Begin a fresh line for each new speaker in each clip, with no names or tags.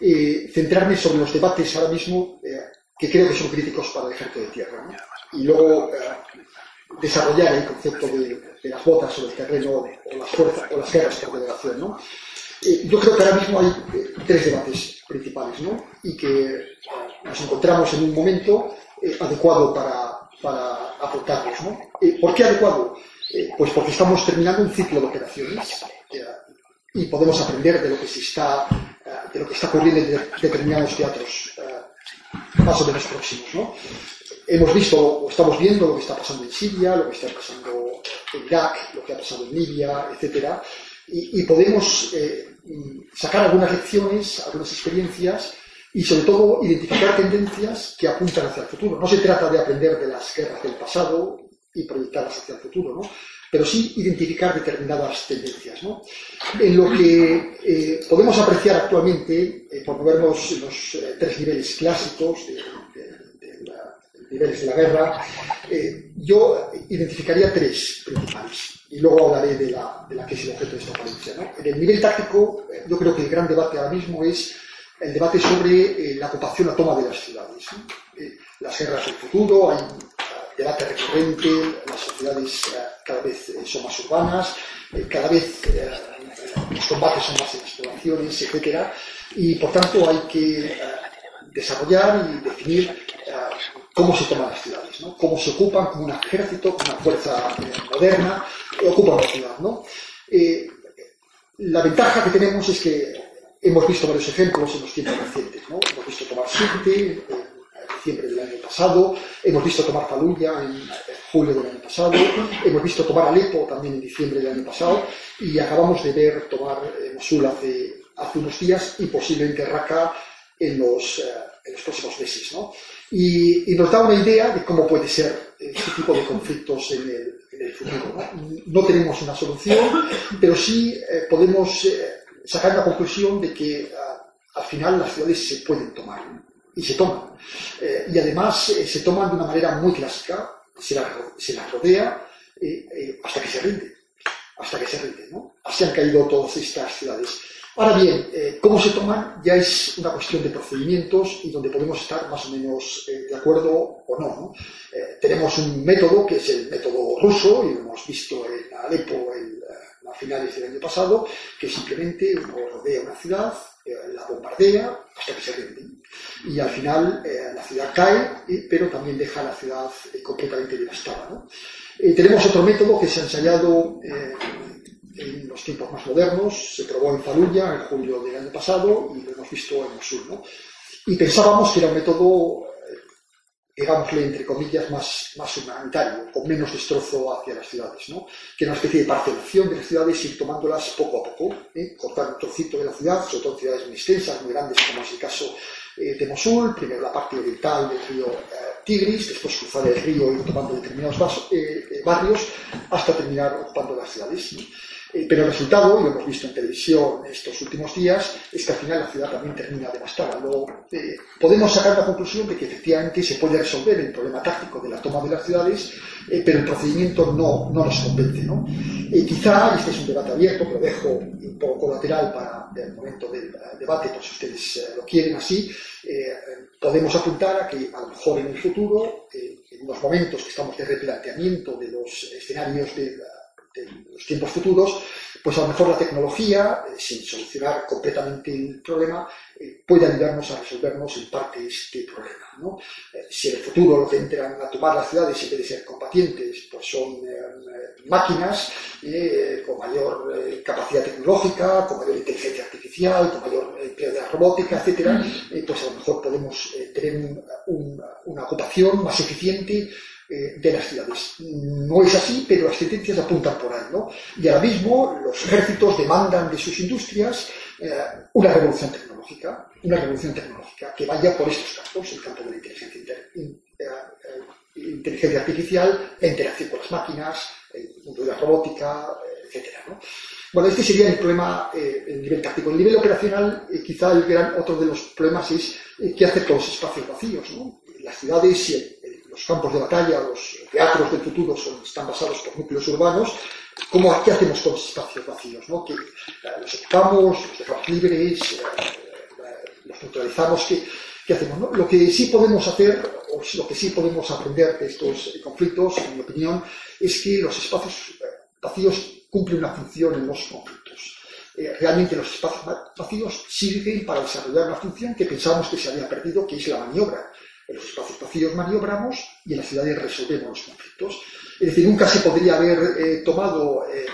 eh, centrarme sobre los debates ahora mismo eh, que creo que son críticos para el ejército de tierra. Y luego desarrollar el concepto de, las botas o el terreno o las fuerzas o las guerras por delegación. ¿no? yo creo que ahora mismo hay tres debates principales ¿no? y que nos encontramos en un momento adecuado para, para afrontarlos. ¿Por qué adecuado? pues porque estamos terminando un ciclo de operaciones y podemos aprender de lo que se está, eh, de lo que está ocurriendo en determinados teatros más o menos próximos. ¿no? Hemos visto, o estamos viendo lo que está pasando en Siria, lo que está pasando en Irak, lo que ha pasado en Libia, etc. Y, podemos eh, sacar algunas lecciones, algunas experiencias y sobre todo identificar tendencias que apuntan hacia el futuro. No se trata de aprender de las guerras del pasado y proyectarlas hacia el futuro, ¿no? Pero sí identificar determinadas tendencias. ¿no? En lo que eh, podemos apreciar actualmente, eh, por movernos en los eh, tres niveles clásicos de, niveles de la guerra, yo identificaría tres principales y luego hablaré de la, de la que es el objeto de esta ponencia. ¿no? En el nivel táctico, yo creo que el gran debate ahora mismo es el debate sobre la ocupación a toma de las ciudades. las guerras del futuro, hay debate recurrente, las sociedades eh, cada vez eh, son más urbanas, eh, cada vez los combates son más en exploraciones, etc. Y por tanto hay que desarrollar y definir cómo se toman las ciudades, ¿no? cómo se ocupan como un ejército, como una fuerza moderna, ocupan la ciudad. ¿no? la ventaja que tenemos es que hemos visto varios ejemplos en los tiempos recientes. ¿no? Hemos visto tomar Sirte, diciembre del año pasado, hemos visto tomar Faluya en julio del año pasado, hemos visto tomar Alepo también en diciembre del año pasado y acabamos de ver tomar eh, Mosul hace, hace unos días y posiblemente Raqqa en los, eh, en los próximos meses. ¿no? Y, nos da una idea de cómo puede ser este tipo de conflictos en el, en el futuro. ¿no? ¿no? tenemos una solución, pero sí eh, podemos sacar la conclusión de que al final las ciudades se pueden tomar y se toman. Eh, y además eh, se toman de una manera muy clásica, se las se la rodea eh, hasta que se rinde, hasta que se rinde. ¿no? Así han caído todas estas ciudades. Ahora bien, cómo se toman ya es una cuestión de procedimientos y donde podemos estar más o menos de acuerdo o no. ¿no? tenemos un método que es el método ruso, y lo hemos visto en Alepo a finales del año pasado, que simplemente uno rodea una ciudad, la bombardea hasta que se rinde y al final eh, la ciudad cae, eh, pero también deja la ciudad eh, completamente devastada. tenemos otro método que se ha ensayado en los tiempos más modernos, se probó en Fallujah en julio del año pasado y lo hemos visto en Mosul. ¿no? Y pensábamos que era un método, digámosle entre comillas, más, más humanitario, con menos destrozo hacia las ciudades, ¿no? que una especie de parcelación de las ciudades, ir tomándolas poco a poco, cortar un trocito de la ciudad, sobre todo ciudades muy extensas, muy grandes, como es el caso eh, de Mosul, primero la parte oriental del río eh, Tigris, después cruzar el río y tomando determinados eh, barrios, hasta terminar ocupando las ciudades. Eh, pero el resultado, y lo hemos visto en televisión estos últimos días, es que al final la ciudad también termina devastada. Luego, eh, podemos sacar la conclusión de que efectivamente se puede resolver el problema táctico de la toma de las ciudades, eh, pero el procedimiento no, no nos convence. ¿no? quizá, este es un debate abierto, pero dejo un poco colateral para el momento del debate, por si ustedes lo quieren así, podemos apuntar a que a lo mejor en el futuro, en unos momentos que estamos de replanteamiento de los escenarios de en los tiempos futuros, pues a lo mejor la tecnología, eh, sin solucionar completamente el problema, eh, puede ayudarnos a resolvernos en parte este problema. ¿no? Eh, si en el futuro lo que entran a tomar las ciudades en vez de ser combatientes, pues son máquinas con mayor capacidad tecnológica, con mayor inteligencia artificial, con mayor empleo de la robótica, etc., pues a lo mejor podemos tener una ocupación más eficiente eh, de las ciudades. No es así, pero las tendencias apuntan por ahí. ¿no? Y ahora mismo los ejércitos demandan de sus industrias eh, una revolución tecnológica, una revolución tecnológica que vaya por estos campos, el campo de la inteligencia, eh, inteligencia artificial, la interacción con las máquinas, el mundo de la robótica, etc. ¿no? Bueno, este sería el problema en nivel táctico. En nivel operacional, quizá el gran otro de los problemas es qué hacer con los espacios vacíos. ¿no? Las ciudades y los campos de batalla, los teatros del futuro son, están basados por núcleos urbanos, ¿cómo, ¿qué hacemos con los espacios vacíos? ¿no? Eh, los ocupamos, los dejamos libres, eh, neutralizamos, ¿qué, qué hacemos? Lo que sí podemos hacer, o lo que sí podemos aprender de estos conflictos, en mi opinión, es que los espacios vacíos cumplen una función en los conflictos. Eh, realmente los espacios vacíos sirven para desarrollar una función que pensamos que se había perdido, que es la maniobra. En los espacios vacíos maniobramos y en las ciudades resolvemos los conflictos. Es decir, nunca se podría haber eh, tomado eh,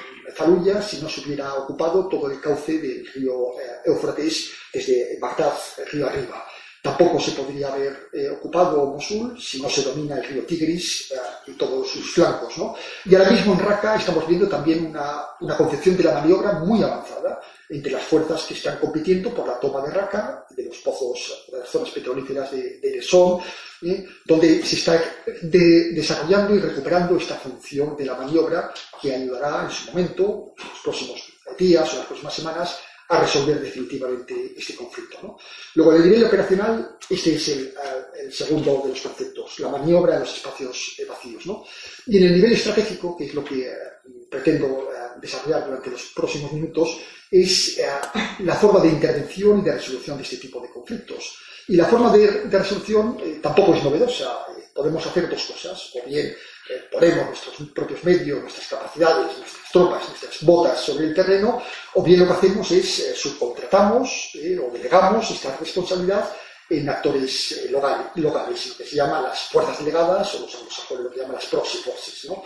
si no se hubiera ocupado todo el cauce del río Éufrates desde Bagdad, río arriba. Tampoco se podría haber eh, ocupado Mosul si no se domina el río Tigris eh, y todos sus flancos. ¿no? Y ahora mismo en Raqqa estamos viendo también una, una, concepción de la maniobra muy avanzada entre las fuerzas que están compitiendo por la toma de Raqqa, de los pozos, de las zonas petrolíferas de, de ¿eh? donde se está de, desarrollando y recuperando esta función de la maniobra que ayudará en su momento, en los próximos días o las próximas semanas, a resolver definitivamente este conflicto. ¿no? Luego, en el nivel operacional, este es el, el, segundo de los conceptos, la maniobra en los espacios eh, vacíos. ¿no? Y en el nivel estratégico, que es lo que eh, pretendo eh, desarrollar durante los próximos minutos, es la forma de intervención y de resolución de este tipo de conflictos. Y la forma de, de resolución tampoco es novedosa. Podemos hacer dos cosas, o bien ponemos nuestros propios medios, nuestras capacidades, nuestras tropas, nuestras botas sobre el terreno, o bien lo que hacemos es eh, subcontratamos eh, o delegamos esta responsabilidad en actores eh, locales, lo que se llama las fuerzas delegadas o los anglosajones lo que llaman las proxy forces. ¿no?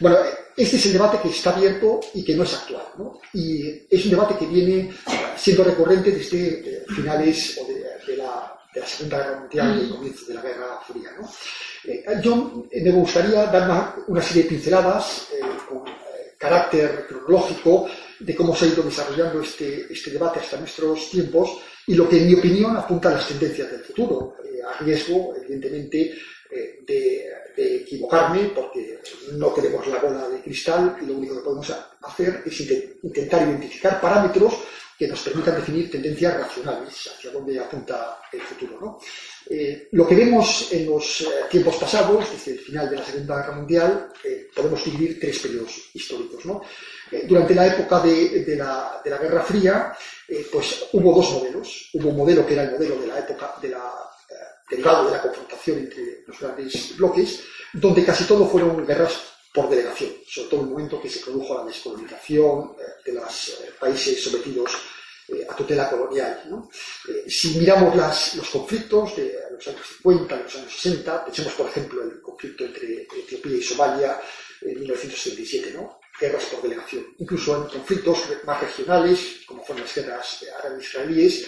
Bueno, este es el debate que está abierto y que no es actual. ¿no? Y es un debate que viene siendo recurrente desde finales o de, de la Segunda Guerra Mundial y el comienzo de la Guerra Fría. ¿no? Eh, yo me gustaría dar una, serie de pinceladas eh, con eh, carácter cronológico de cómo se ha ido desarrollando este, este debate hasta nuestros tiempos y lo que, en mi opinión, apunta a las tendencias del futuro, a riesgo, evidentemente, de, de, equivocarme, porque no tenemos la bola de cristal y lo único que podemos hacer es intentar identificar parámetros que nos permitan definir tendencias racionales hacia dónde apunta el futuro. ¿no? Eh, lo que vemos en los eh, tiempos pasados, desde el final de la Segunda Guerra Mundial, eh, podemos dividir tres periodos históricos. ¿no? durante la época de, la, de la, Guerra Fría, pues hubo dos modelos. Hubo un modelo que era el modelo de la época de la derivado de la confrontación entre los grandes bloques, donde casi todo fueron guerras por delegación, sobre todo en el momento que se produjo la descolonización eh, de los eh, países sometidos eh, a tutela colonial. ¿no? si miramos las, los conflictos de los años 50, de los años 60, pensemos por ejemplo el conflicto entre Etiopía y Somalia en 1967, ¿no? guerras por delegación. Incluso en conflictos más regionales, como fueron las guerras árabes-israelíes,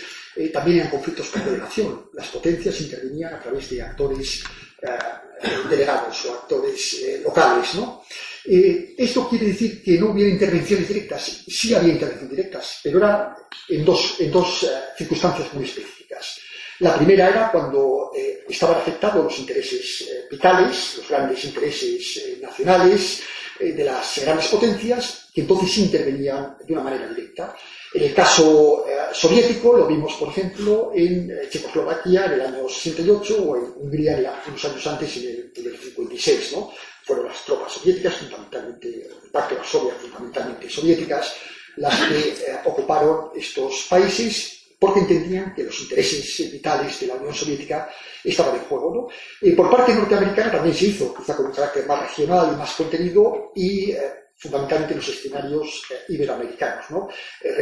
también en conflictos por delegación. Las potencias intervenían a través de actores delegados o actores eh, locales. ¿no? Eh, esto quiere decir que no hubiera intervenciones directas, sí había intervenciones directas, pero era en dos, en dos eh, circunstancias muy específicas. La primera era cuando estaban afectados los intereses vitales, los grandes intereses nacionales de las grandes potencias, que entonces intervenían de una manera directa. En el caso eh, soviético lo vimos, por ejemplo, en eh, Checoslovaquia en el año 68 o en Hungría unos años antes, en el, en el 56. ¿no? Fueron las tropas soviéticas, fundamentalmente, parte de Varsovia, fundamentalmente soviéticas, las que eh, ocuparon estos países porque entendían que los intereses vitales de la Unión Soviética estaban en juego. ¿no? Por parte norteamericana también se hizo, quizá con un carácter más regional y más contenido, y fundamentalmente los escenarios eh, iberoamericanos. ¿no? Eh,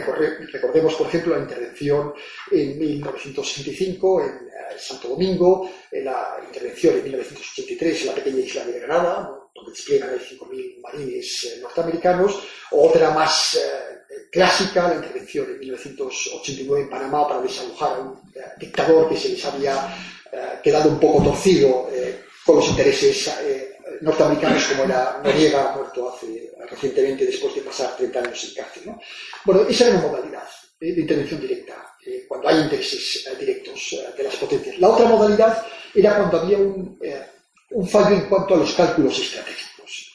recordemos, por ejemplo, la intervención en 1965 en eh, Santo Domingo, la intervención en 1983 en la pequeña isla de Granada, donde despliegan 5.000 marines norteamericanos, o otra más clásica, la intervención en 1989 en Panamá para desalojar a un dictador que se les había quedado un poco torcido con los intereses norteamericanos como era Noriega, muerto hace recientemente después de pasar 30 años en cárcel. ¿no? Bueno, esa era una modalidad ¿eh? de intervención directa, eh, cuando hay intereses eh, directos de las potencias. La otra modalidad era cuando había un, fallo en cuanto a los cálculos estratégicos,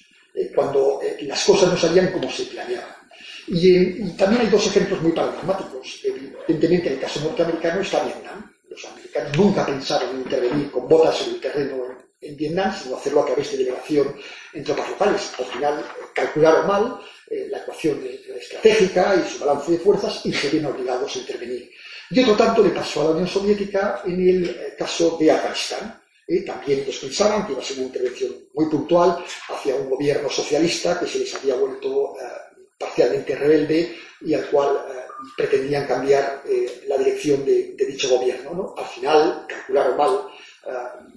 cuando las cosas no salían como se planeaban. Y, y, también hay dos ejemplos muy paradigmáticos. Evidentemente, en el caso norteamericano está Vietnam. Los americanos nunca pensaron en intervenir con botas en el terreno en Vietnam, sino hacerlo a través de delegación en tropas locales. Al final calcularon mal eh, la ecuación estratégica y su balance de fuerzas y se obligados a intervenir. y otro tanto le pasó a la Unión Soviética en el eh, caso de Afganistán. ¿eh? también ellos pensaban que iba a ser una intervención muy puntual hacia un gobierno socialista que se les había vuelto parcialmente rebelde y al cual pretendían cambiar la dirección de, dicho gobierno. Al final calcularon mal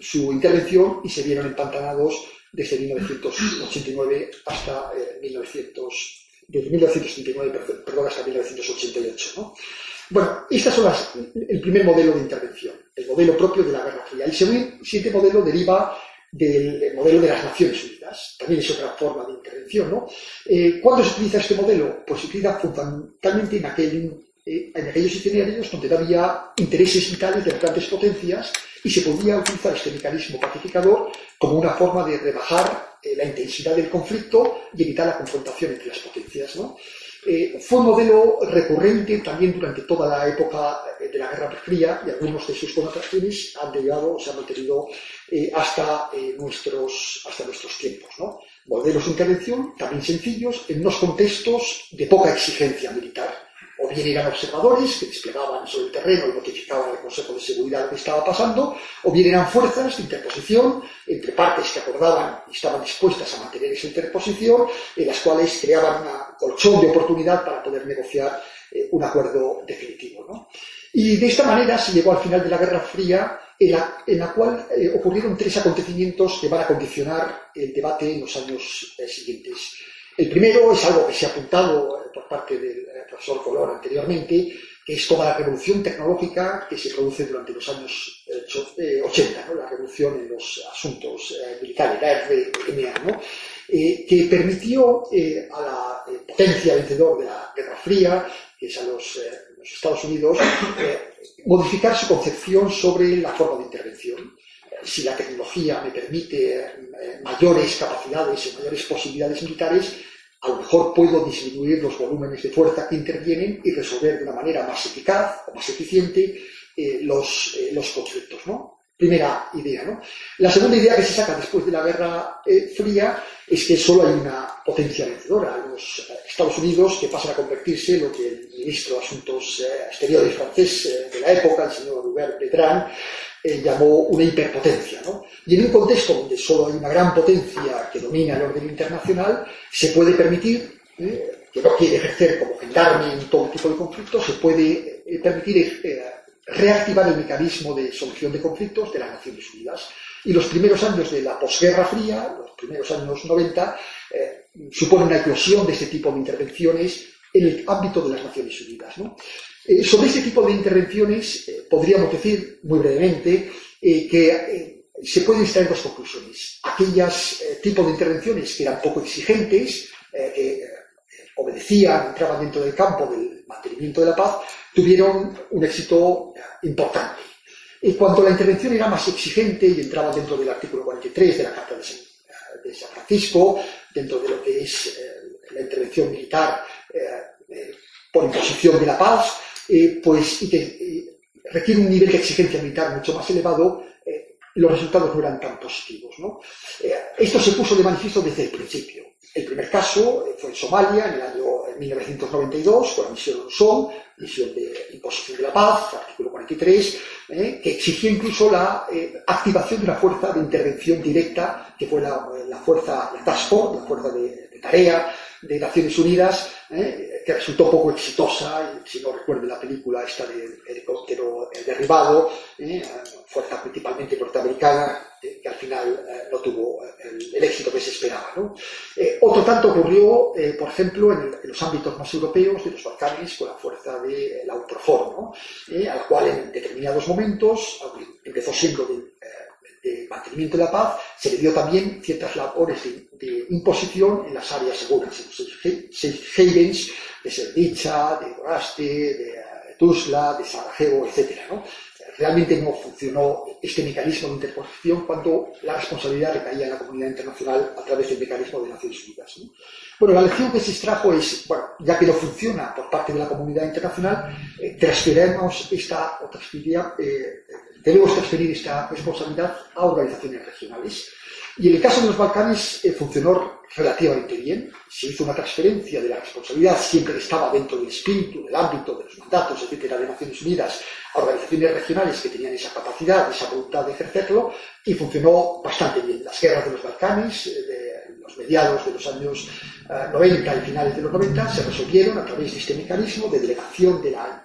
su intervención y se vieron empantanados desde 1989 hasta 1900 desde 1939 perdón, hasta 1988. Bueno, este es el primer modelo de intervención, el modelo propio de la Guerra Fría. El siguiente modelo deriva del modelo de las Naciones Unidas, también es otra forma de intervención. ¿no? Eh, ¿Cuándo se utiliza este modelo? Pues se utiliza fundamentalmente en, aquel, eh, en aquellos escenarios donde había intereses vitales de grandes potencias y se podía utilizar este mecanismo pacificador como una forma de rebajar eh, la intensidad del conflicto y evitar la confrontación entre las potencias. Eh, fue un modelo recurrente también durante toda la época de la Guerra Fría y algunos de sus connotaciones han llegado o se han mantenido hasta, nuestros, hasta nuestros tiempos. Modelos de intervención también sencillos en unos contextos de poca exigencia militar bien eran observadores que desplegaban sobre el terreno y notificaban al Consejo de Seguridad lo que estaba pasando, o bien eran fuerzas de interposición entre partes que acordaban y estaban dispuestas a mantener esa interposición, en las cuales creaban una colchón de oportunidad para poder negociar eh, un acuerdo definitivo. Y de esta manera se llegó al final de la Guerra Fría, en la, cual eh, ocurrieron tres acontecimientos que van a condicionar el debate en los años eh, siguientes. El primero es algo que se ha apuntado eh, por parte del eh, profesor Color anteriormente, que es toda la revolución tecnológica que se produce durante los años 80, eh, la revolución en los asuntos militares, la RMA, que permitió a la potencia vencedor de la Guerra Fría, que es a los Estados Unidos, modificar su concepción sobre la forma de intervención si la tecnología me permite eh, mayores capacidades y mayores posibilidades militares, a lo mejor puedo disminuir los volúmenes de fuerza que intervienen y resolver de una manera más eficaz o más eficiente eh, los, eh, los, conflictos. ¿no? Primera idea. ¿no? La segunda idea que se saca después de la Guerra Fría es que solo hay una potencia vencedora. Los Estados Unidos, que pasan a convertirse en lo que el ministro de Asuntos Exteriores francés de la época, el señor Hubert Bertrand, eh, llamó una hiperpotencia. ¿no? Y en un contexto donde solo hay una gran potencia que domina el orden internacional, se puede permitir, eh, que no quiere ejercer como gendarme en todo tipo de conflictos, se puede eh, permitir reactivar el mecanismo de solución de conflictos de las Naciones Unidas. Y los primeros años de la posguerra fría, los primeros años 90, supone una eclosión de este tipo de intervenciones en el ámbito de las Naciones Unidas. ¿no? Eh, sobre este tipo de intervenciones eh, podríamos decir muy brevemente eh, que se pueden extraer dos conclusiones. Aquellas tipos de intervenciones que eran poco exigentes, que obedecían, entraban dentro del campo del mantenimiento de la paz, tuvieron un éxito importante. En cuanto la intervención era más exigente y entraba dentro del artículo 43 de la Carta de San, Francisco, dentro de lo que es la intervención militar por imposición de la paz, eh, pues, eh, requiere un nivel de exigencia militar mucho más elevado, eh, los resultados no eran tan positivos. esto se puso de manifiesto desde el principio. El primer caso fue en Somalia, en el año 1992, con la misión SOM, misión de imposición de la paz, artículo 43, que exigía incluso la activación de una fuerza de intervención directa, que fue la, fuerza, la Task Force, la fuerza de, de tarea de Naciones Unidas, ¿eh? Que resultó poco exitosa, si no recuerdo la película esta del helicóptero eh, derribado, ¿eh? fuerza principalmente norteamericana, que al final no tuvo el, éxito que se esperaba. otro tanto ocurrió, por ejemplo, en, los ámbitos más europeos de los Balcanes con la fuerza de la UNPROFOR, a la cual en determinados momentos, empezó siendo de de mantenimiento de la paz, se le dio también ciertas labores de, imposición en las áreas seguras, en los safe havens de Srebrenica, de Goraste, de eh, Tuzla, de Sarajevo, etc. Realmente no funcionó este mecanismo de interposición cuando la responsabilidad recaía en la comunidad internacional a través del mecanismo de Naciones Unidas. Bueno, la lección que se extrajo es, bueno, ya que no funciona por parte de la comunidad internacional, eh, esta, o transfería, eh, debemos transferir esta responsabilidad a organizaciones regionales. Y en el caso de los Balcanes eh, funcionó relativamente bien. Se hizo una transferencia de la responsabilidad, siempre que estaba dentro del espíritu, del ámbito, de los mandatos, etcétera, de Naciones Unidas, a organizaciones regionales que tenían esa capacidad, esa voluntad de ejercerlo, y funcionó bastante bien. Las guerras de los Balcanes, eh, de los mediados de los años 90 y finales de los 90, se resolvieron a través de este mecanismo de delegación de, la,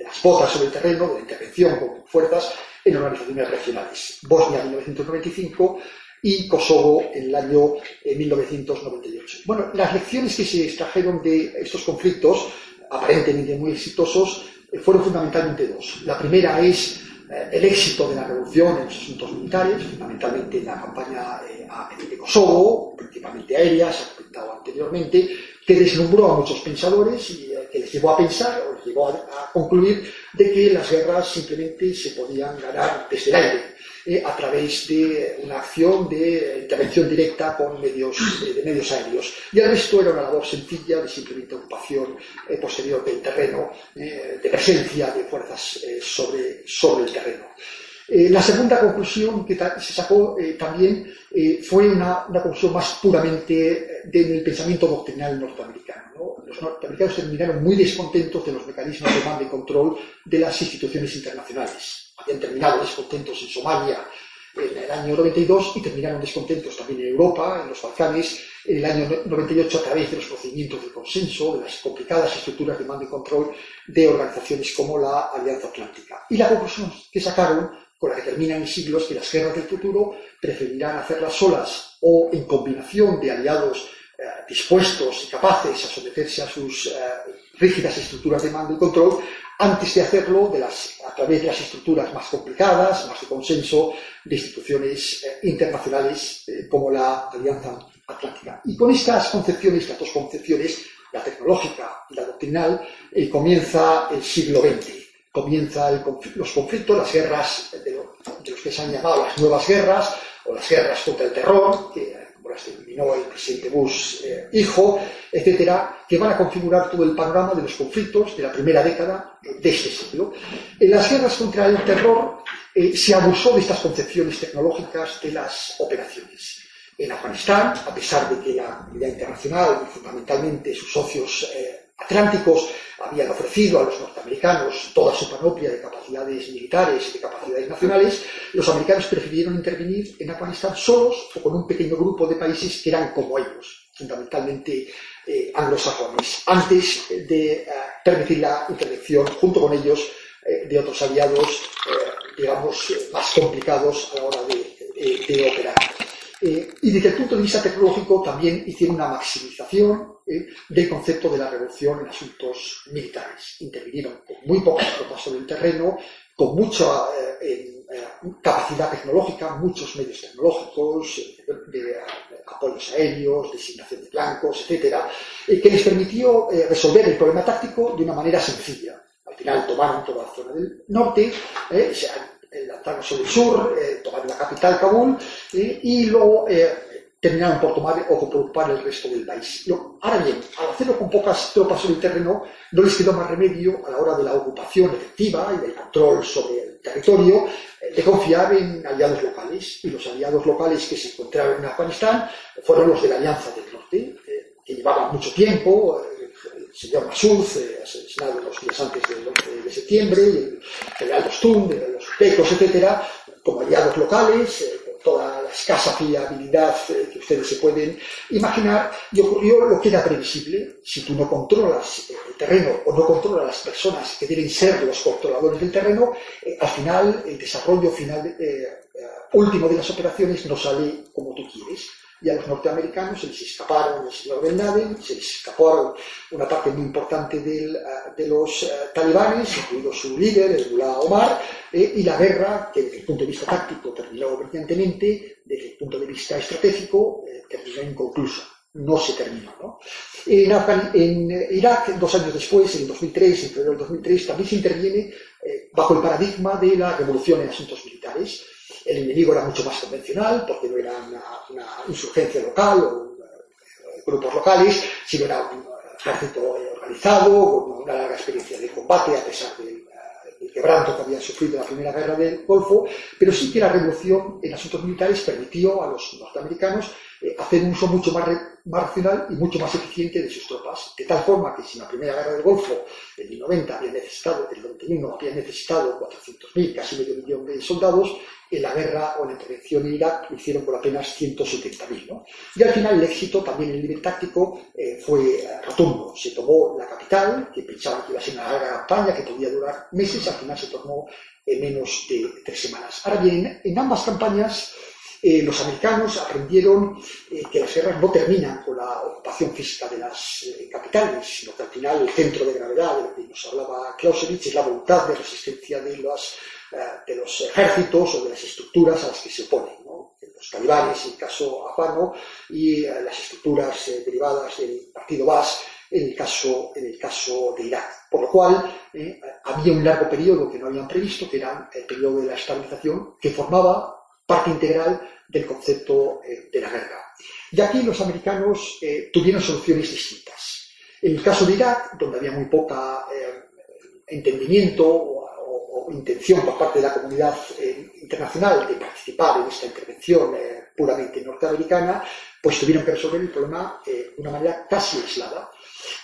de las botas sobre el terreno, de la intervención con fuerzas en organizaciones regionales. Bosnia en 1995 y Kosovo en el año 1998. Eh, bueno, las lecciones que se extrajeron de estos conflictos, aparentemente muy exitosos, eh, fueron fundamentalmente dos. La primera es eh, el éxito de la revolución en los asuntos militares, fundamentalmente en la campaña de Kosovo, principalmente aérea, se ha comentado anteriormente, que deslumbró a muchos pensadores y que les llevó a pensar o les llevó a concluir de que las guerras simplemente se podían ganar desde el aire eh, a través de una acción de intervención directa con medios, eh, de medios aéreos. Y el resto era una labor sencilla de simplemente ocupación eh, posterior del terreno, de presencia de fuerzas sobre, sobre el terreno. La segunda conclusión que se sacó también fue una, conclusión más puramente del pensamiento doctrinal norteamericano. Los norteamericanos terminaron muy descontentos de los mecanismos de mando y control de las instituciones internacionales habían terminado descontentos en Somalia en el año 92 y terminaron descontentos también en Europa, en los Balcanes, en el año 98 a través de los procedimientos de consenso, de las complicadas estructuras de mando y control de organizaciones como la Alianza Atlántica. Y la conclusión que sacaron, con la que terminan siglos, que las guerras del futuro preferirán hacerlas solas o en combinación de aliados eh, dispuestos y capaces a someterse a sus eh, rígidas estructuras de mando y control antes de hacerlo a través de las estructuras más complicadas, más de consenso, de instituciones eh, internacionales como la Alianza Atlántica. Y con estas concepciones, las dos concepciones, la tecnológica y la doctrinal, comienza el siglo XX. Comienza los conflictos, las guerras de, los que se han llamado las nuevas guerras, o las guerras contra el terror, que las terminó el presidente Bush eh, hijo, etcétera, que van a configurar todo el panorama de los conflictos de la primera década de este siglo. En las guerras contra el terror eh, se abusó de estas concepciones tecnológicas de las operaciones. En Afganistán, a pesar de que la comunidad internacional y fundamentalmente sus socios eh, atlánticos habían ofrecido a los norteamericanos toda su panoplia de capacidades militares y de capacidades nacionales, los americanos prefirieron intervenir en Afganistán solos o con un pequeño grupo de países que eran como ellos, fundamentalmente eh, anglosajones, antes de eh, permitir la intervención junto con ellos eh, de otros aliados, digamos, más complicados a la hora de operar. Eh, y desde el punto de vista tecnológico también hicieron una maximización eh, del concepto de la revolución en asuntos militares. Intervinieron con muy pocas tropas sobre el terreno, con mucha eh, capacidad tecnológica, muchos medios tecnológicos, de, apoyos aéreos, designación de blancos, etcétera, que les permitió resolver el problema táctico de una manera sencilla. Al final tomaron toda la zona del norte, lanzaron sobre el sur, eh, tomaron la capital, Kabul, eh, y luego eh, terminaron por tomar o por ocupar el resto del país. ahora bien, al hacerlo con pocas tropas sobre el terreno, no les quedó más remedio a la hora de la ocupación efectiva y del control sobre el territorio de confiar en aliados locales. Y los aliados locales que se encontraron en Afganistán fueron los de la Alianza del Norte, que llevaban mucho tiempo, el señor Massoud, eh, asesinado los días antes del 11 de septiembre, el general Dostum, etcétera, como aliados locales, eh, con toda la escasa fiabilidad eh, que ustedes se pueden imaginar, y ocurrió lo que era previsible. Si tú no controlas el terreno o no controlas las personas que deben ser los controladores del terreno, al final, el desarrollo final último de las operaciones no sale como tú quieres y a los norteamericanos se les escaparon el señor Ben Laden, se les escapó una parte muy importante del, eh, de los uh, talibanes, incluido su líder, el Mullah Omar, eh, y la guerra, que desde el punto de vista táctico terminó brillantemente, desde el punto de vista estratégico eh, terminó inconclusa. No se terminó. ¿no? En, en, Irak, dos años después, en 2003, en febrero del 2003, también se interviene bajo el paradigma de la revolución en asuntos militares el enemigo era mucho más convencional, porque no era una, insurgencia local o eh, grupos locales, sino era un ejército organizado, con una larga experiencia de combate, a pesar del, eh, quebranto que habían sufrido la Primera Guerra del Golfo, pero sí que la revolución en asuntos militares permitió a los norteamericanos hacer un uso mucho más, más, racional y mucho más eficiente de sus tropas. De tal forma que si en la primera guerra del Golfo, en el 90, había necesitado, el 91 había necesitado 400.000, casi medio millón de soldados, en la guerra o en la intervención en Irak lo hicieron por apenas 170.000. ¿no? Y al final el éxito también en el nivel táctico eh, fue rotundo. Se tomó la capital, que pensaban que iba a ser una larga campaña que podía durar meses, al final se tomó en menos de tres semanas. Ahora bien, en ambas campañas eh, los americanos aprendieron eh, que las guerras no terminan con la ocupación física de las capitales, sino que al final el centro de gravedad de lo que nos hablaba Clausewitz es la voluntad de resistencia de eh, los ejércitos o de las estructuras a las que se oponen, ¿no? los talibanes, en el caso afgano, y eh, las estructuras eh, derivadas del partido Bas en el caso, en el caso de Irak. Por lo cual, había un largo periodo que no habían previsto, que era el periodo de la estabilización, que formaba parte integral del concepto de la guerra. Y aquí los americanos tuvieron soluciones distintas. En el caso de Irak, donde había muy poca entendimiento intención por parte de la comunidad eh, internacional de participar en esta intervención eh, puramente norteamericana, pues tuvieron que resolver el problema eh, de una manera casi aislada.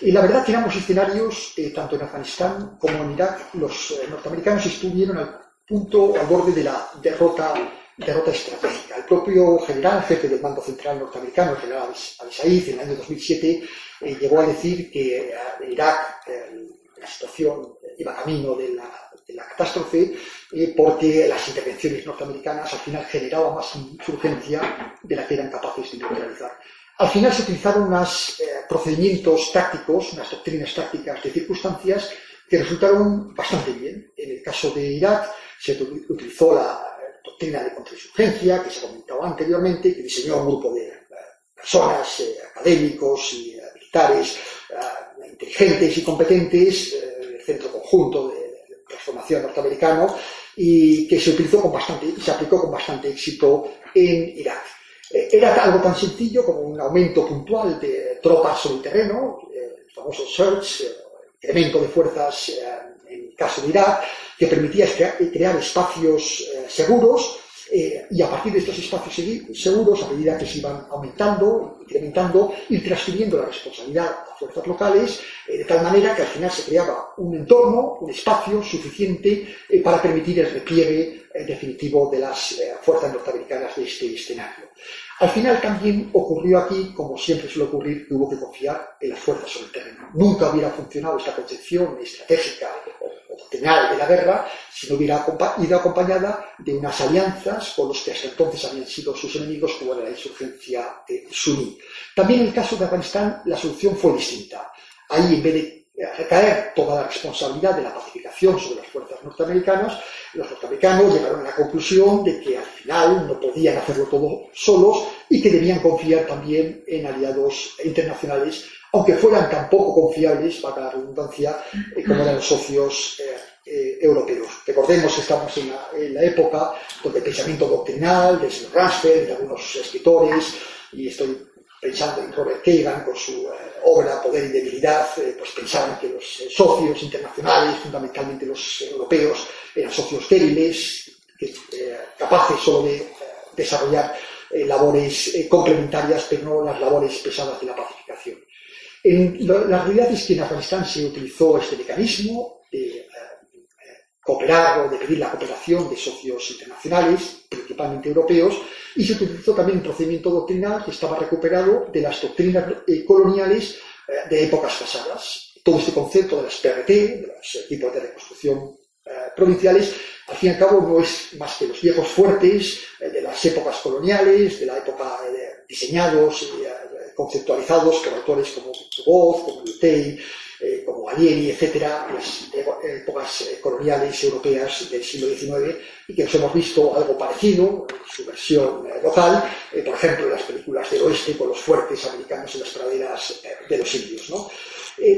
Y la verdad que en ambos escenarios, tanto en Afganistán como en Irak, los norteamericanos estuvieron al punto, al borde de la derrota, derrota estratégica. El propio general, jefe del mando central norteamericano, el general Al-Said, en el año 2007, llegó a decir que en Irak la situación iba camino de la catástrofe, eh, porque las intervenciones norteamericanas al final generaban más insurgencia de la que eran capaces de neutralizar. Al final se utilizaron unos eh, procedimientos tácticos, unas doctrinas tácticas de circunstancias que resultaron bastante bien. En el caso de Irak se utilizó la doctrina de contrainsurgencia que se comentaba anteriormente, que diseñó un grupo de eh, personas, académicos y militares, inteligentes y competentes, el centro conjunto de transformación norteamericano y que se utilizó con bastante, se aplicó con bastante éxito en Irak. Eh, era algo tan sencillo como un aumento puntual de tropas sobre el terreno, eh, el famoso search, eh, elemento de fuerzas en caso Irak, que permitía crear espacios seguros eh, y a partir de estos espacios seguros, a medida que se iban aumentando, incrementando, ir transfiriendo la responsabilidad fuerzas locales, eh, de tal manera que al final se creaba un entorno, un espacio suficiente eh, para permitir el repliegue definitivo de las fuerzas norteamericanas de este escenario. Al final también ocurrió aquí, como siempre suele ocurrir, que hubo que confiar en las fuerzas sobre el terreno. Nunca hubiera funcionado esta concepción estratégica doctrinal de la guerra si no hubiera ido acompañada de unas alianzas con los que hasta entonces habían sido sus enemigos, como era la insurgencia eh, suní. También en el caso de Afganistán la solución fue distinta. Ahí, en vez de recaer toda la responsabilidad de la pacificación sobre las fuerzas norteamericanas, los norteamericanos llegaron a la conclusión de que al final no podían hacerlo todo solos y que debían confiar también en aliados internacionales aunque fueran tan poco confiables, para la redundancia, eh, como eran los socios eh, eh, europeos. Recordemos que estamos en la, época donde el pensamiento doctrinal, de Rasfer, de algunos escritores, y estoy pensando en Robert Kagan con su obra Poder y Debilidad, pues pensaban que los socios internacionales, fundamentalmente los europeos, eran socios débiles, capaces solo de desarrollar labores complementarias, pero no las labores pesadas de la pacificación. La realidad es que en Afganistán se utilizó este mecanismo eh, cooperar o de pedir la cooperación de socios internacionales, principalmente europeos, y se utilizó también un procedimiento doctrinal que estaba recuperado de las doctrinas eh, coloniales eh, de épocas pasadas. Todo este concepto de las PRT, de los equipos de reconstrucción provinciales, al fin y al cabo no es más que los viejos fuertes de las épocas coloniales, de la época diseñados y conceptualizados por autores como Voz, como Lutey, eh, como Alieni, etcétera, las épocas eh, coloniales europeas del siglo XIX, y que nos hemos visto algo parecido, su versión eh, local, por ejemplo, en las películas del oeste con los fuertes americanos en las praderas de los indios.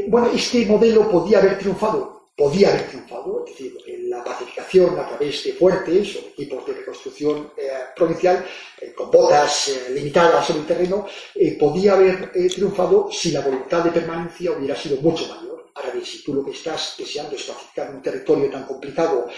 bueno, este modelo podía haber triunfado podía haber triunfado, es decir, la pacificación a través de fuertes o equipos de reconstrucción eh, provincial eh, con botas eh, limitadas sobre el terreno, podía haber triunfado si la voluntad de permanencia hubiera sido mucho mayor. Ahora bien, si tú lo que estás deseando es pacificar un territorio tan complicado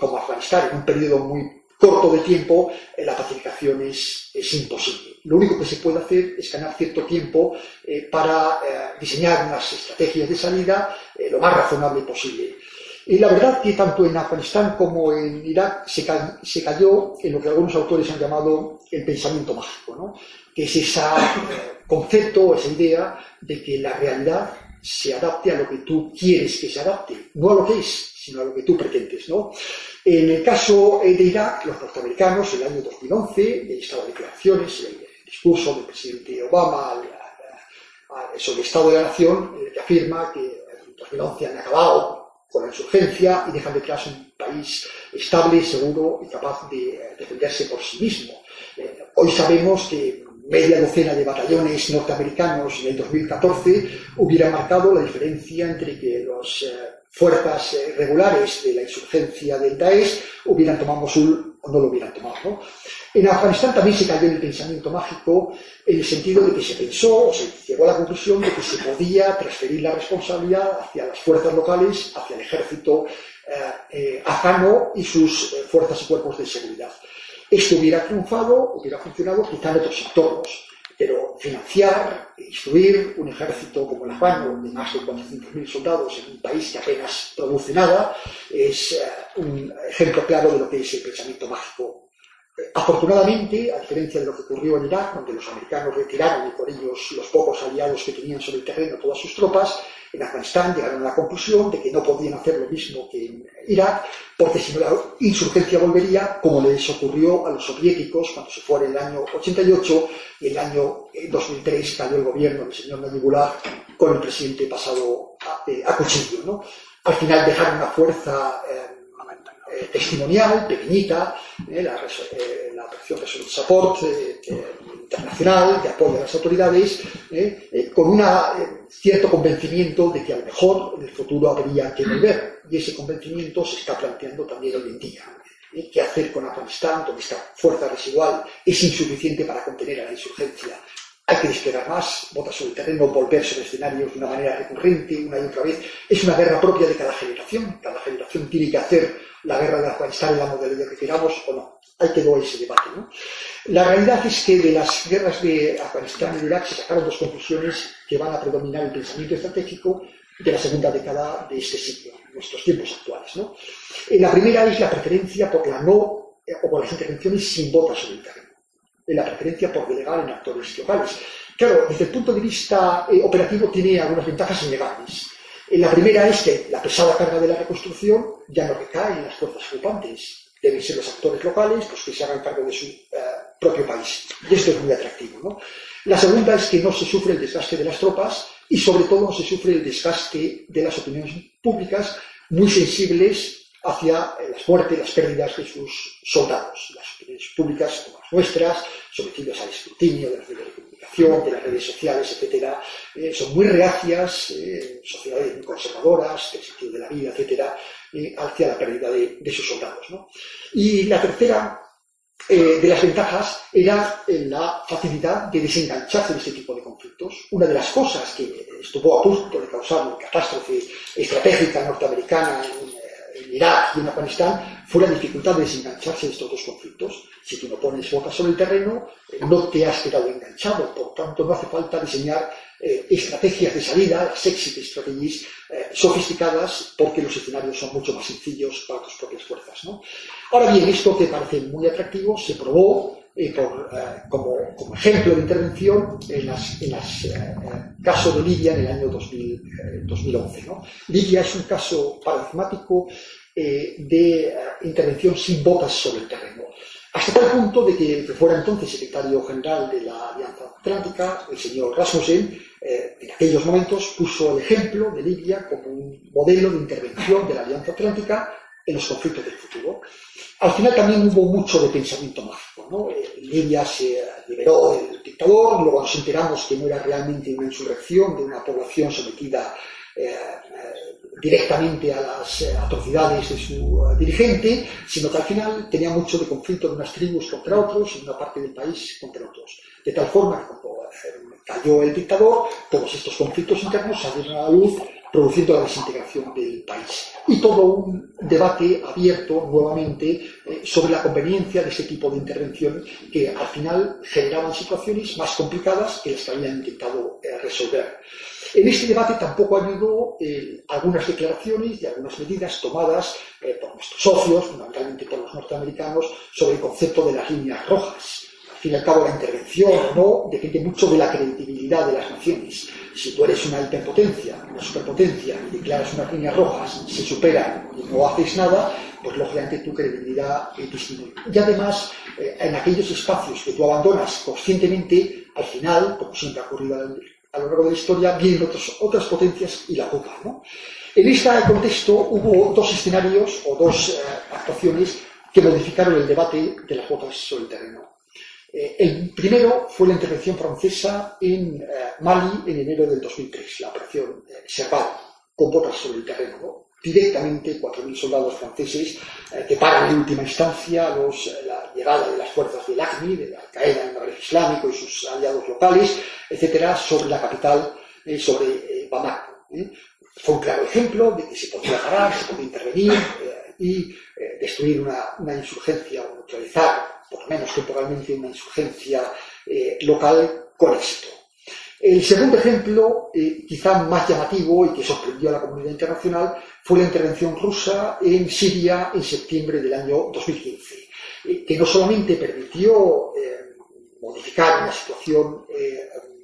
como Afganistán en un periodo muy corto de tiempo, la pacificación es, imposible. Lo único que se puede hacer es ganar cierto tiempo eh, para eh, diseñar unas estrategias de salida lo más razonable posible. Y la verdad que tanto en Afganistán como en Irak se, se, cayó en lo que algunos autores han llamado el pensamiento mágico, ¿no? que es ese concepto, esa idea de que la realidad se adapte a lo que tú quieres que se adapte, no a lo que es, sino a lo que tú pretendes. ¿no? En el caso de Irak, los norteamericanos, el año 2011, y estado declaraciones, el discurso del presidente Obama sobre el Estado de la Nación, eh, que afirma que en 2011 han acabado con la insurgencia y dejan detrás un país estable, seguro y capaz de eh, defenderse por sí mismo. Eh, hoy sabemos que media docena de batallones norteamericanos en el 2014 hubiera marcado la diferencia entre que las eh, fuerzas regulares de la insurgencia del Daesh hubieran tomado Mosul no lo hubieran tomado. En Afganistán también se cayó en el pensamiento mágico en el sentido de que se pensó o se llegó a la conclusión de que se podía transferir la responsabilidad hacia las fuerzas locales, hacia el ejército eh, afgano y sus fuerzas y cuerpos de seguridad. Esto hubiera triunfado, hubiera funcionado quizá en otros entornos, pero financiar, instruir un ejército como el afgano de más de 400.000 soldados en un país que apenas produce nada es eh, un ejemplo claro de lo que es el pensamiento mágico. Afortunadamente, a diferencia de lo que ocurrió en Irak, donde los americanos retiraron y por ellos los pocos aliados que tenían sobre el terreno todas sus tropas, en Afganistán llegaron a la conclusión de que no podían hacer lo mismo que en Irak, porque si no la insurgencia volvería, como les ocurrió a los soviéticos cuando se fue en el año 88 y el año 2003 cayó el gobierno del señor Nayibullah con el presidente pasado a, eh, cuchillo. Al final dejaron una fuerza eh, eh, testimonial, pequeñita, la, la operación Resolute Support internacional de apoyo a las autoridades, con un cierto convencimiento de que a lo mejor en el futuro habría que volver. Y ese convencimiento se está planteando también hoy en día. ¿Qué hacer con Afganistán, donde esta fuerza residual es insuficiente para contener a la insurgencia? Hay que desplegar más, botas sobre el terreno, volver sobre escenarios de una manera recurrente, una y otra vez. Es una guerra propia de cada generación. Cada generación tiene que hacer la guerra de Afganistán la modalidad que queramos o no. Hay que dar ese debate. ¿no? La realidad es que de las guerras de Afganistán y Irak se sacaron dos conclusiones que van a predominar el pensamiento estratégico de la segunda década de este siglo, en nuestros tiempos actuales. ¿no? La primera es la preferencia por la no eh, o por las intervenciones sin botas sobre el terreno la preferencia por delegar en actores locales. Claro, desde el punto de vista eh, operativo tiene algunas ventajas innegables. Eh, la primera es que la pesada carga de la reconstrucción ya no recae en las fuerzas ocupantes. Deben ser los actores locales los que se hagan cargo de su eh, propio país. Y esto es muy atractivo. ¿no? La segunda es que no se sufre el desgaste de las tropas y sobre todo no se sufre el desgaste de las opiniones públicas muy sensibles hacia las muertes, las pérdidas de sus soldados. Las opiniones públicas como las nuestras, sometidas al escrutinio de las redes de comunicación, de las redes sociales, etc., eh, son muy reacias, eh, sociedades muy conservadoras, del sentido de la vida, etc., eh, hacia la pérdida de, sus soldados. ¿no? Y la tercera eh, de las ventajas era la facilidad de desengancharse de este tipo de conflictos. Una de las cosas que estuvo a punto de causar una catástrofe estratégica norteamericana en Irak y en Afganistán fue la dificultad de desengancharse de estos dos conflictos. Si tú no pones botas sobre el terreno, eh, no te has quedado enganchado. Por tanto, no hace falta diseñar eh, estrategias de salida, las exit strategies, eh, sofisticadas, porque los escenarios son mucho más sencillos para tus propias fuerzas. Ahora bien, esto que parece muy atractivo se probó como, ejemplo de intervención en las caso de Libia en el año 2000, 2011. ¿no? Libia es un caso paradigmático eh, de eh, intervención sin botas sobre el terreno. Hasta tal punto de que, fuera entonces secretario general de la Alianza Atlántica, el señor Rasmussen, eh, en aquellos momentos puso el ejemplo de Libia como un modelo de intervención de la Alianza Atlántica en los conflictos del futuro. Al final también hubo mucho de pensamiento mágico. ¿no? En Libia se liberó el dictador, luego nos enteramos que no era realmente una insurrección de una población sometida directamente a las eh, atrocidades de su eh, dirigente, sino que al final tenía mucho de conflicto de unas tribus contra otros y una parte del país contra otros. De tal forma que cuando eh, cayó el dictador, todos estos conflictos internos salieron a la luz, produciendo la desintegración del país. Y todo un debate abierto nuevamente sobre la conveniencia de ese tipo de intervención que al final generaban situaciones más complicadas que las que habían intentado resolver. En este debate tampoco ayudó algunas declaraciones y algunas medidas tomadas por nuestros socios, fundamentalmente por los norteamericanos, sobre el concepto de las líneas rojas al fin y al cabo la intervención no depende mucho de la credibilidad de las naciones. Si tú eres una hiperpotencia, una superpotencia y declaras unas líneas rojas, se superan y no haces nada, pues lógicamente tu credibilidad disminuye. Y además, eh, en aquellos espacios que tú abandonas conscientemente, al final, como siempre ha ocurrido a lo largo de la historia, vienen otras potencias y la ocupan. ¿no? En este contexto hubo dos escenarios o dos eh, actuaciones que modificaron el debate de las botas sobre el terreno. Eh, el primero fue la intervención francesa en eh, Mali en enero del 2003, la operación eh, Serval, con botas sobre el terreno. Directamente 4.000 soldados franceses que paran en última instancia la llegada de las fuerzas del ACMI, de la Al-Qaeda en el Islámico y sus aliados locales, etcétera, sobre la capital, sobre Bamako. Fue un claro ejemplo de que se podía parar, se podía intervenir y destruir una, una insurgencia o neutralizar por lo menos temporalmente, una insurgencia eh, local con éxito. El segundo ejemplo, eh, quizá más llamativo y que sorprendió a la comunidad internacional, fue la intervención rusa en Siria en septiembre del año 2015, eh, que no solamente permitió modificar una situación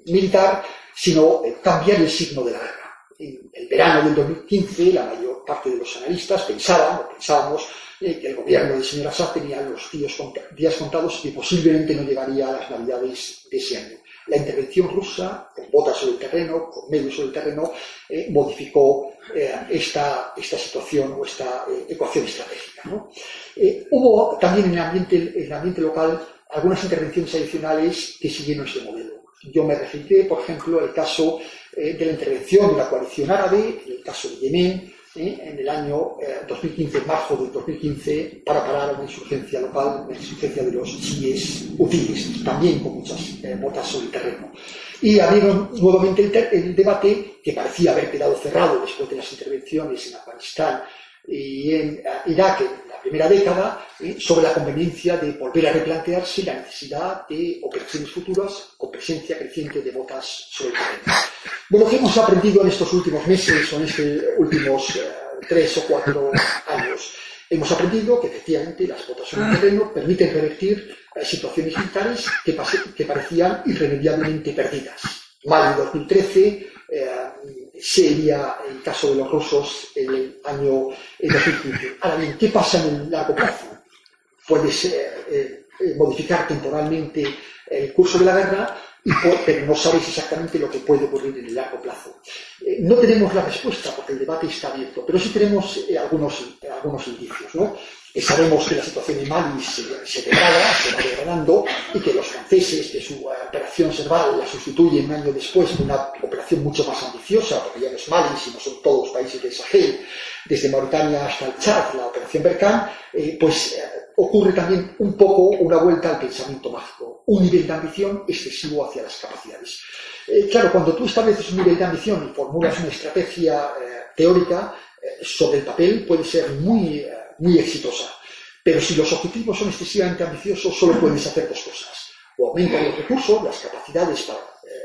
militar, sino cambiar el signo de la guerra. En el verano del 2015, la mayor parte de los analistas pensaban, o pensábamos, que el gobierno del señor Assad tenía los días contados y que posiblemente no llegaría a las navidades de ese año. La intervención rusa, con botas sobre el terreno, con medios sobre el terreno, eh, modificó eh, esta, esta, situación o esta eh, ecuación estratégica. hubo también en el, ambiente, en el ambiente local algunas intervenciones adicionales que siguieron este modelo. Yo me referiré, por ejemplo, al caso de la intervención de la coalición árabe, en el caso de Yemen, en el año 2015, eh, en marzo del 2015, para parar una insurgencia local, la insurgencia de los chiíes útiles, también con muchas eh, botas sobre el terreno. Y abrieron nuevamente el, debate, que parecía haber quedado cerrado después de las intervenciones en Afganistán y en eh, Irak primera década, sobre la conveniencia de volver a replantearse la necesidad de operaciones futuras con presencia creciente de botas sobre el terreno. Bueno, ¿qué hemos aprendido en estos últimos meses o en estos últimos eh, tres o cuatro años? Hemos aprendido que efectivamente las botas sobre el terreno permiten revertir eh, situaciones militares que, que, parecían irremediablemente perdidas. Mali 2013 eh, sería el caso de los rusos en el año 2015. Ahora bien, ¿qué pasa en el largo plazo? Puede ser, modificar temporalmente el curso de la guerra pero no sabéis exactamente lo que puede ocurrir en el largo plazo. Eh, no tenemos la respuesta porque el debate está abierto, pero sí tenemos eh, algunos, algunos indicios. ¿no? Eh, sabemos que la situación en Mali se, degrada, se va degradando, y que los franceses, que su operación Serval la sustituyen un año después con una operación mucho más ambiciosa, porque ya no es Mali, sino son todos los países del Sahel, desde Mauritania hasta el Chad, la operación Berkane, pues ocurre también un poco una vuelta al pensamiento mágico, un nivel de ambición excesivo hacia las capacidades. Eh, claro, cuando tú estableces un nivel de ambición y formulas una estrategia eh, teórica, eh, sobre el papel puede ser muy, muy exitosa. Pero si los objetivos son excesivamente ambiciosos, solo puedes hacer dos cosas. O aumentas los recursos, las capacidades para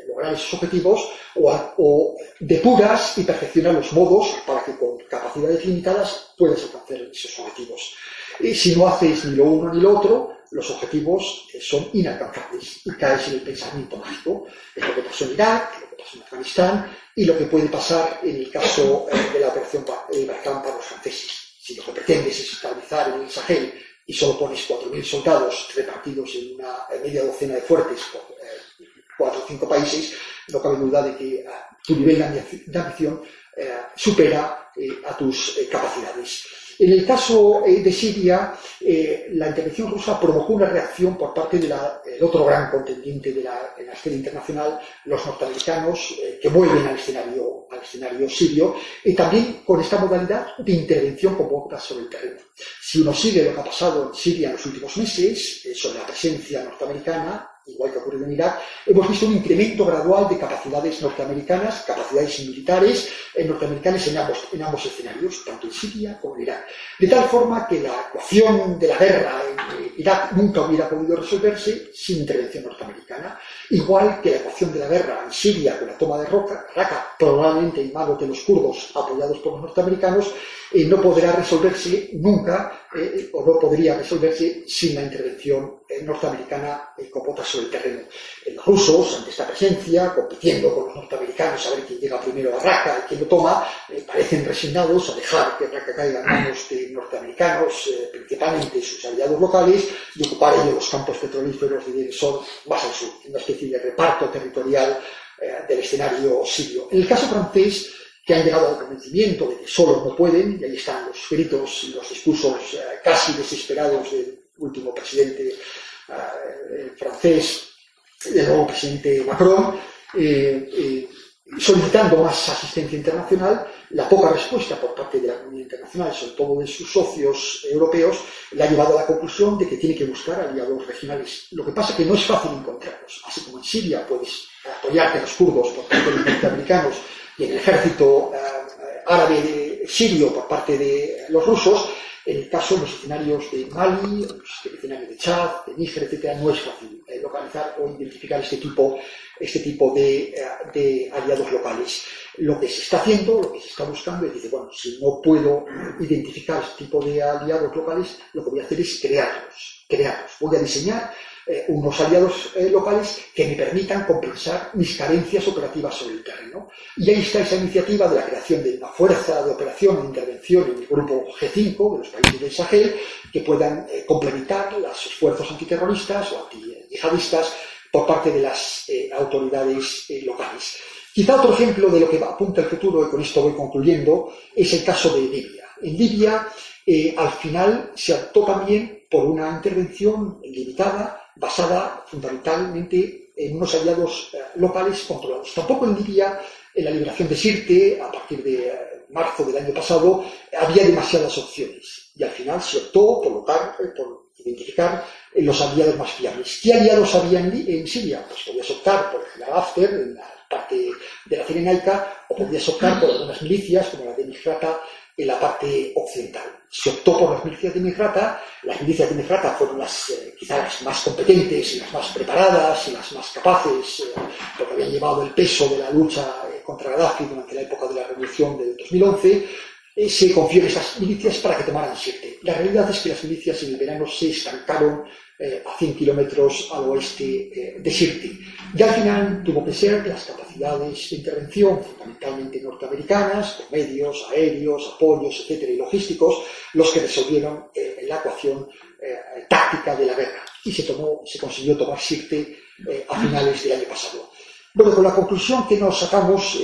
lograr esos objetivos, o, o depuras y perfeccionas los modos para que con capacidades limitadas puedas alcanzar esos objetivos. Y si no haces ni lo uno ni lo otro, los objetivos eh, son inalcanzables y caes en el pensamiento mágico. Es lo que pasó en Irak, lo que pasó en Afganistán y lo que puede pasar en el caso eh, de la operación Barkhane para los franceses. Si lo que pretendes es estabilizar el Sahel y solo pones 4.000 soldados repartidos en una media docena de fuertes por eh, cuatro o cinco países, no cabe duda de que tu nivel de ambición supera a tus capacidades. En el caso eh, de Siria, eh, la intervención rusa provocó una reacción por parte del otro gran contendiente de la, escena internacional, los norteamericanos, eh, que vuelven al escenario, sirio, y también con esta modalidad de intervención con botas sobre el terreno. Si uno sigue lo que ha pasado en Siria en los últimos meses, sobre la presencia norteamericana, igual que ha ocurrido en Irak, hemos visto un incremento gradual de capacidades norteamericanas, capacidades militares eh, norteamericanas en ambos, en ambos escenarios, tanto en Siria como en Irak. De tal forma que la ecuación de la guerra en Irak nunca hubiera podido resolverse sin intervención norteamericana, igual que la ecuación de la guerra en Siria con la toma de Raqqa, probablemente en manos de los kurdos apoyados por los norteamericanos, eh, no podrá resolverse nunca eh, o no podría resolverse sin la intervención eh, norteamericana con botas sobre el terreno. los rusos, ante esta presencia, compitiendo con los norteamericanos a ver quién llega primero a Raqqa y quién lo toma, parecen resignados a dejar que Raqqa caiga en manos de norteamericanos, principalmente sus aliados locales, y ocupar ellos los campos petrolíferos de son más al sur, una especie de reparto territorial del escenario sirio. En el caso francés, que han llegado al convencimiento de que solos no pueden, y ahí están los gritos y los discursos eh, casi desesperados del último presidente eh, francés, del nuevo presidente Macron, eh, solicitando más asistencia internacional, la poca respuesta por parte de la comunidad internacional, sobre todo de sus socios europeos, le ha llevado a la conclusión de que tiene que buscar aliados regionales. Lo que pasa es que no es fácil encontrarlos. Así como en Siria puedes apoyarte a los kurdos por parte de los norteamericanos y en el ejército eh, árabe sirio por parte de los rusos, en el caso de los escenarios de Mali, los escenarios de Chad, de Níger, etc., no es fácil eh, localizar o identificar este tipo, este tipo de, eh, de, aliados locales. Lo que se está haciendo, lo que se está buscando es, decir, bueno, si no puedo identificar este tipo de aliados locales, lo que voy a hacer es crearlos, crearlos. Voy a diseñar eh, unos aliados eh, locales que me permitan compensar mis carencias operativas sobre el terreno. Y ahí está esa iniciativa de la creación de una fuerza de operación e intervención en el grupo G5 de los países del Sahel que puedan eh, complementar los esfuerzos antiterroristas o antiyihadistas por parte de las autoridades locales. Quizá otro ejemplo de lo que apunta el futuro, y con esto voy concluyendo, es el caso de Libia. En Libia, al final, se optó también por una intervención limitada basada fundamentalmente en unos aliados eh, locales controlados. Tampoco en Libia, en la liberación de Sirte, a partir de eh, marzo del año pasado, había demasiadas opciones y al final se optó por, eh, por identificar los aliados más fiables. ¿Qué aliados había en, Siria? Pues podías optar por el Haftar en la parte de la Cirenaica o podías optar por algunas milicias como la de Misrata en la parte occidental. Se optó por las milicias de Misrata, las milicias de Misrata fueron las eh, quizás más competentes y las más preparadas y las más capaces, eh, porque habían llevado el peso de la lucha eh, contra Gaddafi durante la época de la revolución del 2011, se confió en esas milicias para que tomaran siete. La realidad es que las milicias en el verano se estancaron eh, a 100 kilómetros al oeste eh, de Sirte. Y al final tuvo que ser las capacidades de intervención, fundamentalmente norteamericanas, con medios aéreos, apoyos, etcétera, y logísticos, los que resolvieron eh, la ecuación táctica de la guerra. Y se, tomó, se consiguió tomar Sirte a finales del año pasado. Bueno, con la conclusión que nos sacamos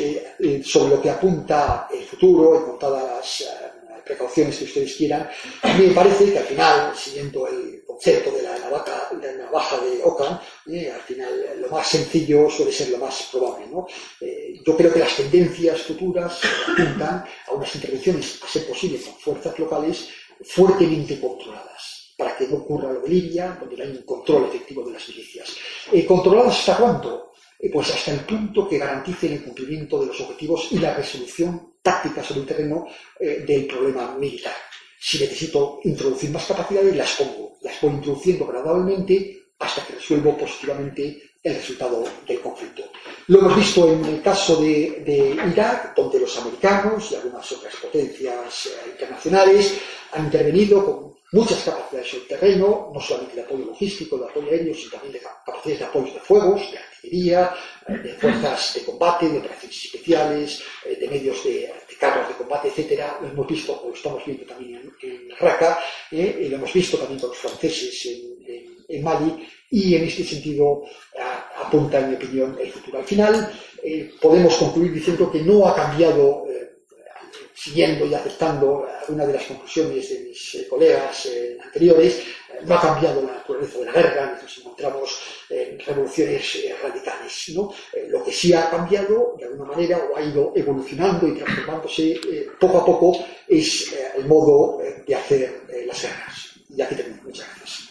sobre lo que apunta el futuro con todas las precauciones que ustedes quieran, a mí me parece que al final, siguiendo el concepto de la navaja, la navaja de Ockham, eh, al final lo más sencillo suele ser lo más probable. ¿no? Eh, yo creo que las tendencias futuras apuntan a unas intervenciones, a ser posible, con fuerzas locales fuertemente controladas para que no ocurra lo de Libia, donde hay un control efectivo de las milicias. Eh, ¿Controladas hasta cuánto? pues hasta el punto que garanticen el cumplimiento de los objetivos y la resolución táctica sobre el terreno del problema militar si necesito introducir más capacidades, las pongo, las voy introduciendo gradualmente hasta que resuelvo positivamente el resultado del conflicto. Lo hemos visto en el caso de, Irak, donde los americanos y algunas otras potencias eh, internacionales han intervenido con muchas capacidades sobre el terreno, no solamente de apoyo logístico, de apoyo aéreo, sino también de capacidades de apoyo de fuegos, de artillería, eh, de fuerzas de combate, de operaciones especiales, eh, de medios de, carros de combate, etcétera. Lo hemos visto, lo estamos viendo también en, en Raqqa, eh, y lo hemos visto también con los franceses en, Mali, y en este sentido apunta, en mi opinión, el futuro. Al final, podemos concluir diciendo que no ha cambiado siguiendo y aceptando una de las conclusiones de mis eh, colegas eh, anteriores, eh, no ha cambiado la naturaleza de la guerra, nos encontramos en revoluciones radicales. ¿no? Lo que sí ha cambiado, de alguna manera, o ha ido evolucionando y transformándose poco a poco, es el modo de hacer las guerras. Y aquí termino. Muchas gracias.